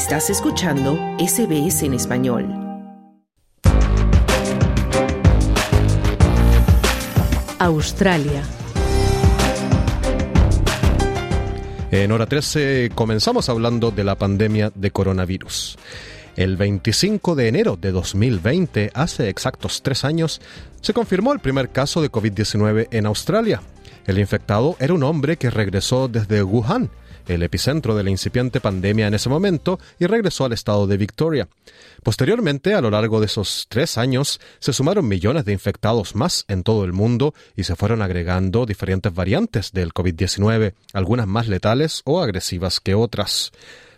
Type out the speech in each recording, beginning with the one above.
Estás escuchando SBS en español. Australia. En hora 13 comenzamos hablando de la pandemia de coronavirus. El 25 de enero de 2020, hace exactos tres años, se confirmó el primer caso de COVID-19 en Australia. El infectado era un hombre que regresó desde Wuhan, el epicentro de la incipiente pandemia en ese momento, y regresó al estado de Victoria. Posteriormente, a lo largo de esos tres años, se sumaron millones de infectados más en todo el mundo y se fueron agregando diferentes variantes del COVID-19, algunas más letales o agresivas que otras.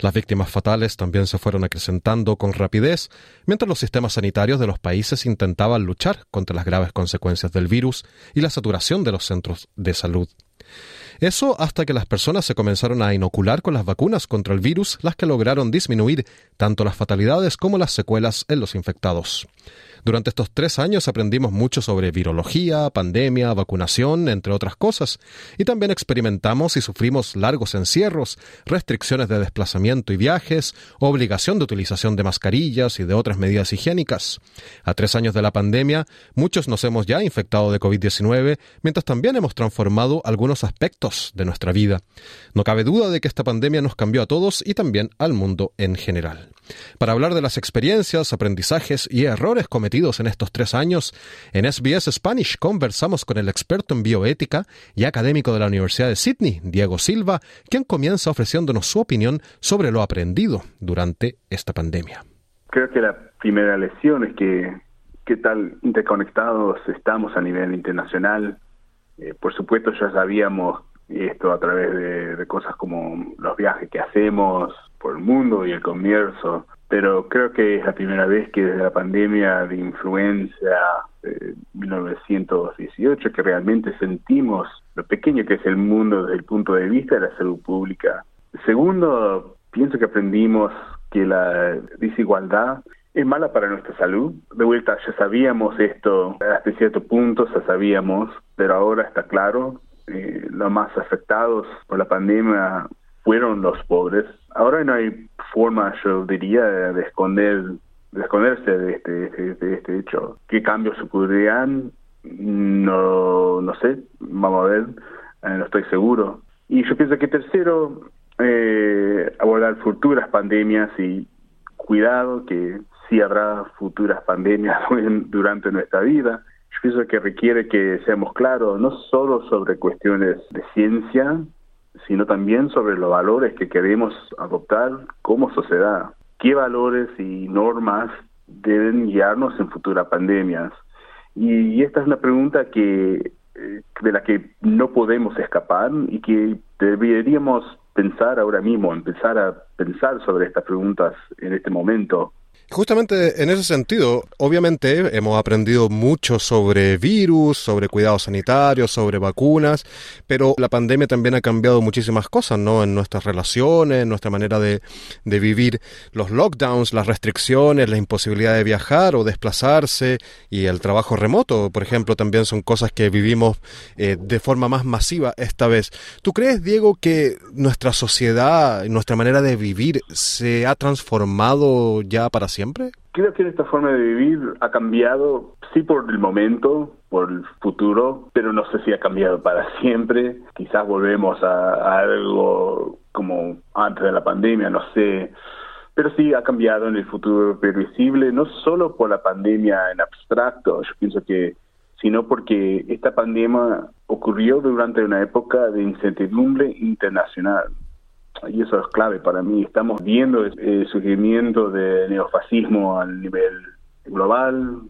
Las víctimas fatales también se fueron acrecentando con rapidez, mientras los sistemas sanitarios de los países intentaban luchar contra las graves consecuencias del virus y la saturación de los centros de salud. Eso hasta que las personas se comenzaron a inocular con las vacunas contra el virus, las que lograron disminuir tanto las fatalidades como las secuelas en los infectados. Durante estos tres años aprendimos mucho sobre virología, pandemia, vacunación, entre otras cosas, y también experimentamos y sufrimos largos encierros, restricciones de desplazamiento y viajes, obligación de utilización de mascarillas y de otras medidas higiénicas. A tres años de la pandemia, muchos nos hemos ya infectado de COVID-19, mientras también hemos transformado algunos aspectos de nuestra vida. No cabe duda de que esta pandemia nos cambió a todos y también al mundo en general. Para hablar de las experiencias, aprendizajes y errores cometidos en estos tres años, en SBS Spanish conversamos con el experto en bioética y académico de la Universidad de Sydney, Diego Silva, quien comienza ofreciéndonos su opinión sobre lo aprendido durante esta pandemia. Creo que la primera lección es que qué tal interconectados estamos a nivel internacional. Eh, por supuesto ya sabíamos esto a través de, de cosas como los viajes que hacemos, por el mundo y el comercio, pero creo que es la primera vez que desde la pandemia de influenza de 1918 que realmente sentimos lo pequeño que es el mundo desde el punto de vista de la salud pública. Segundo, pienso que aprendimos que la desigualdad es mala para nuestra salud. De vuelta, ya sabíamos esto hasta cierto punto, ya sabíamos, pero ahora está claro, eh, los más afectados por la pandemia fueron los pobres. Ahora no hay forma, yo diría, de esconder de esconderse de este, de, este hecho. ¿Qué cambios ocurrirán? No, no sé, vamos a ver, eh, no estoy seguro. Y yo pienso que tercero, eh, abordar futuras pandemias y cuidado que sí habrá futuras pandemias durante nuestra vida. Yo pienso que requiere que seamos claros, no solo sobre cuestiones de ciencia, sino también sobre los valores que queremos adoptar como sociedad. ¿Qué valores y normas deben guiarnos en futuras pandemias? Y esta es una pregunta que eh, de la que no podemos escapar y que deberíamos pensar ahora mismo, empezar a pensar sobre estas preguntas en este momento. Justamente en ese sentido, obviamente hemos aprendido mucho sobre virus, sobre cuidados sanitarios, sobre vacunas, pero la pandemia también ha cambiado muchísimas cosas, ¿no? En nuestras relaciones, en nuestra manera de, de vivir los lockdowns, las restricciones, la imposibilidad de viajar o desplazarse y el trabajo remoto, por ejemplo, también son cosas que vivimos eh, de forma más masiva esta vez. ¿Tú crees, Diego, que nuestra sociedad, nuestra manera de vivir se ha transformado ya para siempre? Creo que esta forma de vivir ha cambiado, sí por el momento, por el futuro, pero no sé si ha cambiado para siempre. Quizás volvemos a, algo como antes de la pandemia, no sé. Pero sí ha cambiado en el futuro previsible, no solo por la pandemia en abstracto, yo pienso que, sino porque esta pandemia ocurrió durante una época de incertidumbre internacional y eso es clave para mí. Estamos viendo el surgimiento de neofascismo a nivel global,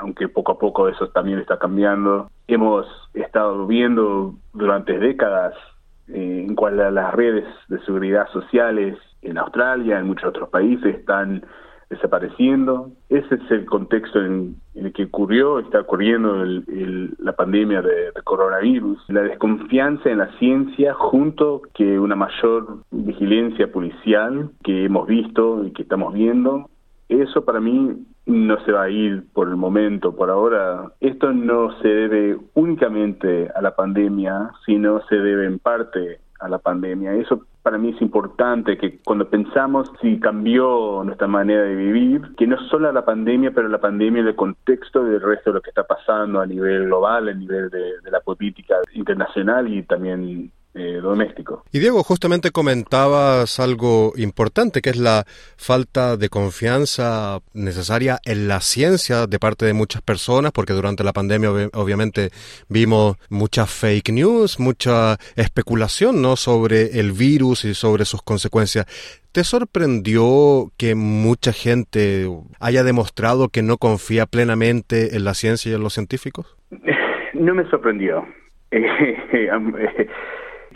aunque poco a poco eso también está cambiando. Hemos estado viendo durante décadas eh, en cuál las redes de seguridad sociales en Australia, en muchos otros países, están desapareciendo. Ese es el contexto en, el que ocurrió, está ocurriendo la pandemia de, coronavirus. La desconfianza en la ciencia junto que una mayor vigilancia policial que hemos visto y que estamos viendo, eso para mí no se va a ir por el momento, por ahora. Esto no se debe únicamente a la pandemia, sino se debe en parte a la pandemia. Eso para mí es importante, que cuando pensamos si cambió nuestra manera de vivir, que no solo la pandemia, pero la pandemia en el contexto del resto de lo que está pasando a nivel global, a nivel de, de la política internacional y también eh, doméstico. Y Diego, justamente comentabas algo importante, que es la falta de confianza necesaria en la ciencia de parte de muchas personas, porque durante la pandemia obviamente vimos mucha fake news, mucha especulación ¿no? sobre el virus y sobre sus consecuencias. ¿Te sorprendió que mucha gente haya demostrado que no confía plenamente en la ciencia y en los científicos? No me sorprendió.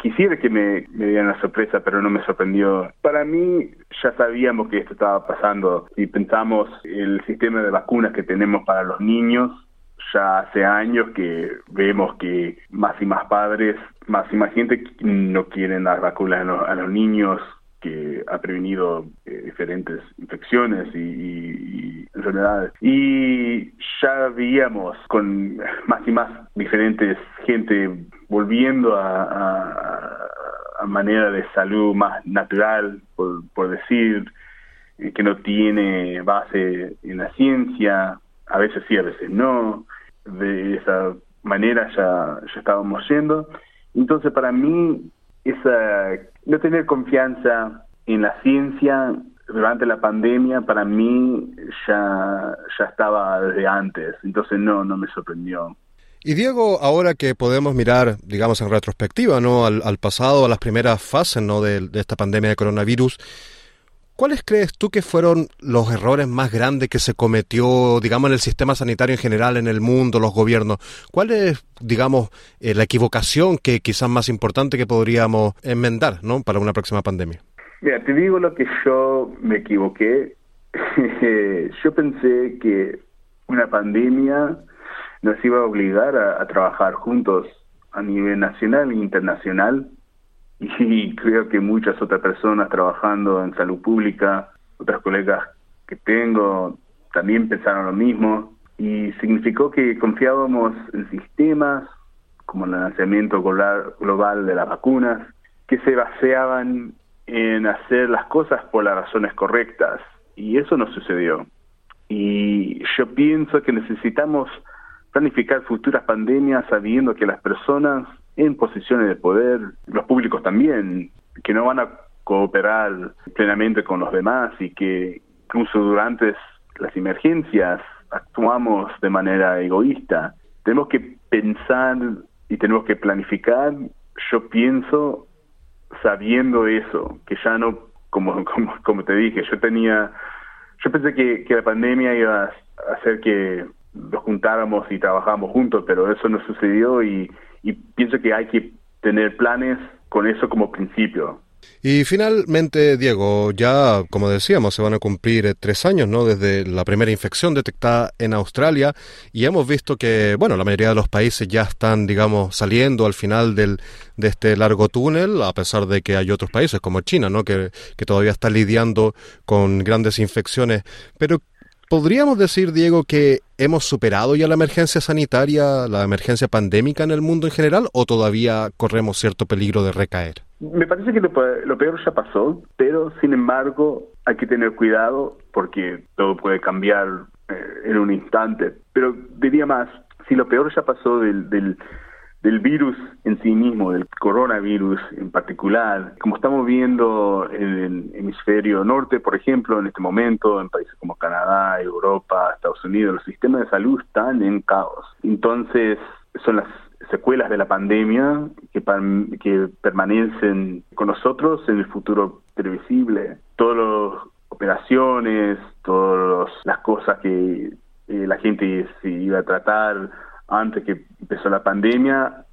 Quisiera que me, me dieran la sorpresa, pero no me sorprendió. Para mí, ya sabíamos que esto estaba pasando. y pensamos el sistema de vacunas que tenemos para los niños, ya hace años que vemos que más y más padres, más y más gente no quieren dar vacunas a los, niños que ha prevenido eh, diferentes infecciones y, enfermedades. Y ya veíamos con más y más diferentes gente volviendo a, a, manera de salud más natural, por, por decir, eh, que no tiene base en la ciencia, a veces sí, a veces no. De esa manera ya, ya estábamos yendo. Entonces, para mí, esa no tener confianza en la ciencia durante la pandemia para mí ya ya estaba desde antes entonces no no me sorprendió y Diego, ahora que podemos mirar, digamos, en retrospectiva, ¿no? Al, pasado, a las primeras fases, ¿no? De, esta pandemia de coronavirus, ¿cuáles crees tú que fueron los errores más grandes que se cometió, digamos, en el sistema sanitario en general, en el mundo, los gobiernos? ¿Cuál es, digamos, eh, la equivocación que quizás más importante que podríamos enmendar, ¿no? Para una próxima pandemia. Mira, te digo lo que yo me equivoqué. yo pensé que una pandemia nos iba a obligar a, trabajar juntos a nivel nacional e internacional. Y creo que muchas otras personas trabajando en salud pública, otras colegas que tengo, también pensaron lo mismo. Y significó que confiábamos en sistemas como el lanzamiento global de las vacunas, que se baseaban en hacer las cosas por las razones correctas. Y eso no sucedió. Y yo pienso que necesitamos planificar futuras pandemias sabiendo que las personas en posiciones de poder, los públicos también, que no van a cooperar plenamente con los demás y que incluso durante las emergencias actuamos de manera egoísta. Tenemos que pensar y tenemos que planificar, yo pienso, sabiendo eso, que ya no, como, como, como te dije, yo tenía, yo pensé que, que la pandemia iba a hacer que nos juntáramos y trabajáramos juntos, pero eso no sucedió y, y pienso que hay que tener planes con eso como principio. Y finalmente, Diego, ya como decíamos, se van a cumplir eh, tres años, ¿no? Desde la primera infección detectada en Australia y hemos visto que, bueno, la mayoría de los países ya están, digamos, saliendo al final del, de este largo túnel, a pesar de que hay otros países como China, ¿no? Que, que todavía está lidiando con grandes infecciones. Pero ¿Podríamos decir, Diego, que hemos superado ya la emergencia sanitaria, la emergencia pandémica en el mundo en general, o todavía corremos cierto peligro de recaer? Me parece que lo, peor ya pasó, pero sin embargo hay que tener cuidado porque todo puede cambiar eh, en un instante. Pero diría más, si lo peor ya pasó del, del del virus en sí mismo, del coronavirus en particular, como estamos viendo en el hemisferio norte, por ejemplo, en este momento, en países como Canadá, Europa, Estados Unidos, los sistemas de salud están en caos. Entonces, son las secuelas de la pandemia que, permanecen con nosotros en el futuro previsible. Todas las operaciones, todas las cosas que eh, la gente se iba a tratar antes que empezó la pandemia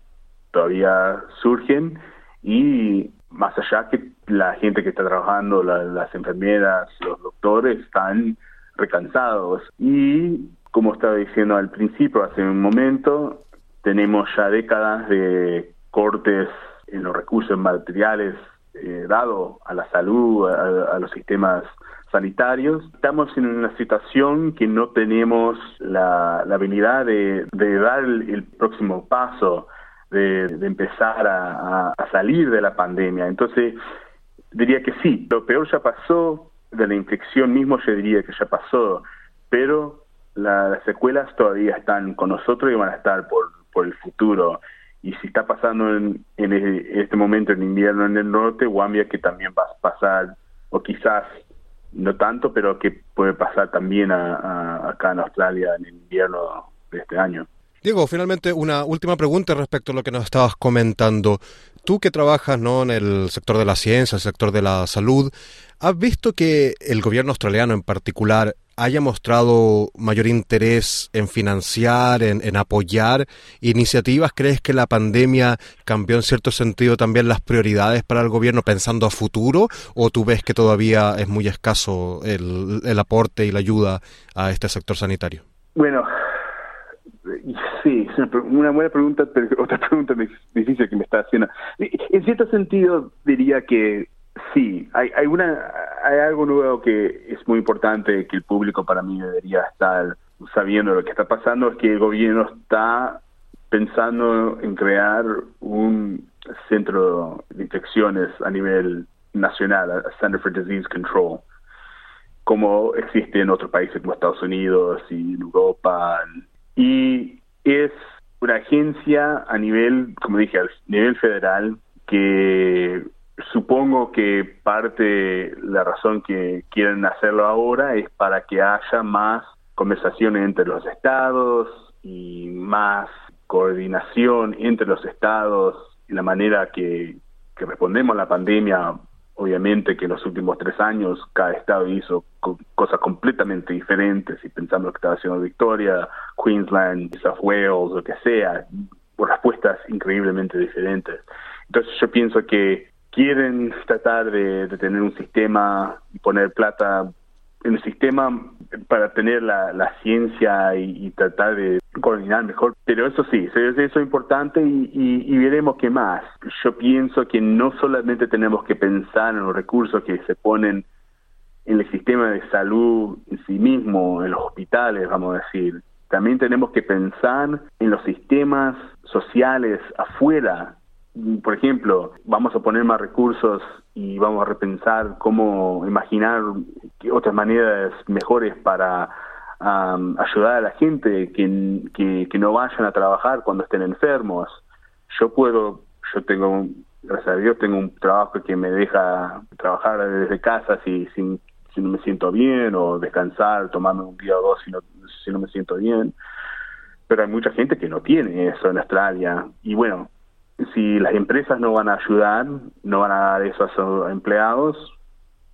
todavía surgen y más allá que la gente que está trabajando, las enfermeras, los doctores están recansados. Y como estaba diciendo al principio, hace un momento, tenemos ya décadas de cortes en los recursos materiales eh, dado a la salud, a los sistemas sanitarios. Estamos en una situación que no tenemos la, habilidad de, dar el, próximo paso de, empezar a, salir de la pandemia. Entonces, diría que sí, lo peor ya pasó, de la infección mismo yo diría que ya pasó, pero las secuelas todavía están con nosotros y van a estar por, por el futuro. Y si está pasando en, en este momento en invierno en el norte, Guambia que también va a pasar, o quizás no tanto, pero que puede pasar también acá en Australia en invierno de este año. Diego, finalmente una última pregunta respecto a lo que nos estabas comentando. Tú que trabajas ¿no? en el sector de la ciencia, el sector de la salud, ¿has visto que el gobierno australiano en particular haya mostrado mayor interés en financiar, en, apoyar iniciativas? ¿Crees que la pandemia cambió en cierto sentido también las prioridades para el gobierno pensando a futuro? ¿O tú ves que todavía es muy escaso el, el aporte y la ayuda a este sector sanitario? Bueno, Sí, una buena pregunta, pero otra pregunta difícil que me está haciendo. En cierto sentido, diría que sí, hay, hay, una, hay algo nuevo que es muy importante que el público para mí debería estar sabiendo. Lo que está pasando, es que el gobierno está pensando en crear un centro de infecciones a nivel nacional, Center for Disease Control, como existe en otros países como Estados Unidos y en Europa, y es una agencia a nivel, como dije, a nivel federal que supongo que parte la razón que quieren hacerlo ahora es para que haya más conversaciones entre los estados y más coordinación entre los estados y la manera que, respondemos a la pandemia Obviamente que en los últimos tres años cada estado hizo cosas completamente diferentes y pensando lo que estaba haciendo Victoria, Queensland, South Wales, lo que sea, respuestas increíblemente diferentes. Entonces yo pienso que quieren tratar de, tener un sistema y poner plata en el sistema para tener la, ciencia y, tratar de coordinar mejor. Pero eso sí, eso es importante y, y, veremos qué más. Yo pienso que no solamente tenemos que pensar en los recursos que se ponen en el sistema de salud en sí mismo, en los hospitales, vamos a decir. También tenemos que pensar en los sistemas sociales afuera por ejemplo, vamos a poner más recursos y vamos a repensar cómo imaginar otras maneras mejores para ayudar a la gente que, que, no vayan a trabajar cuando estén enfermos. Yo puedo, yo tengo, gracias a Dios, tengo un trabajo que me deja trabajar desde casa si, si, si no me siento bien o descansar, tomarme un día o dos si no, si no me siento bien. Pero hay mucha gente que no tiene eso en Australia. Y bueno, si las empresas no van a ayudar, no van a dar eso a sus empleados,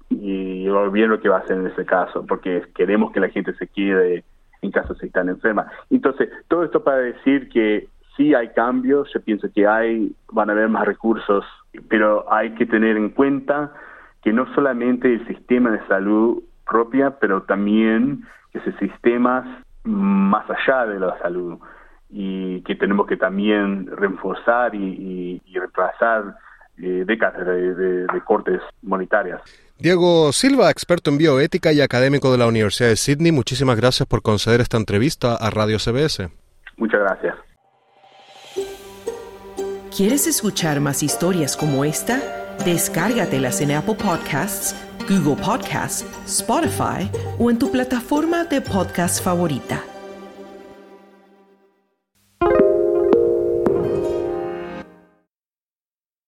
y el gobierno que va a hacer en ese caso, porque queremos que la gente se quede en caso si están enfermas. Entonces, todo esto para decir que sí hay cambios, yo pienso que hay, van a haber más recursos, pero hay que tener en cuenta que no solamente el sistema de salud propia, pero también ese sistemas más allá de la salud y que tenemos que también reforzar y, reemplazar eh, décadas de, cortes monetarias. Diego Silva, experto en bioética y académico de la Universidad de Sydney, muchísimas gracias por conceder esta entrevista a Radio CBS. Muchas gracias. ¿Quieres escuchar más historias como esta? Descárgatelas en Apple Podcasts, Google Podcasts, Spotify o en tu plataforma de podcast favorita.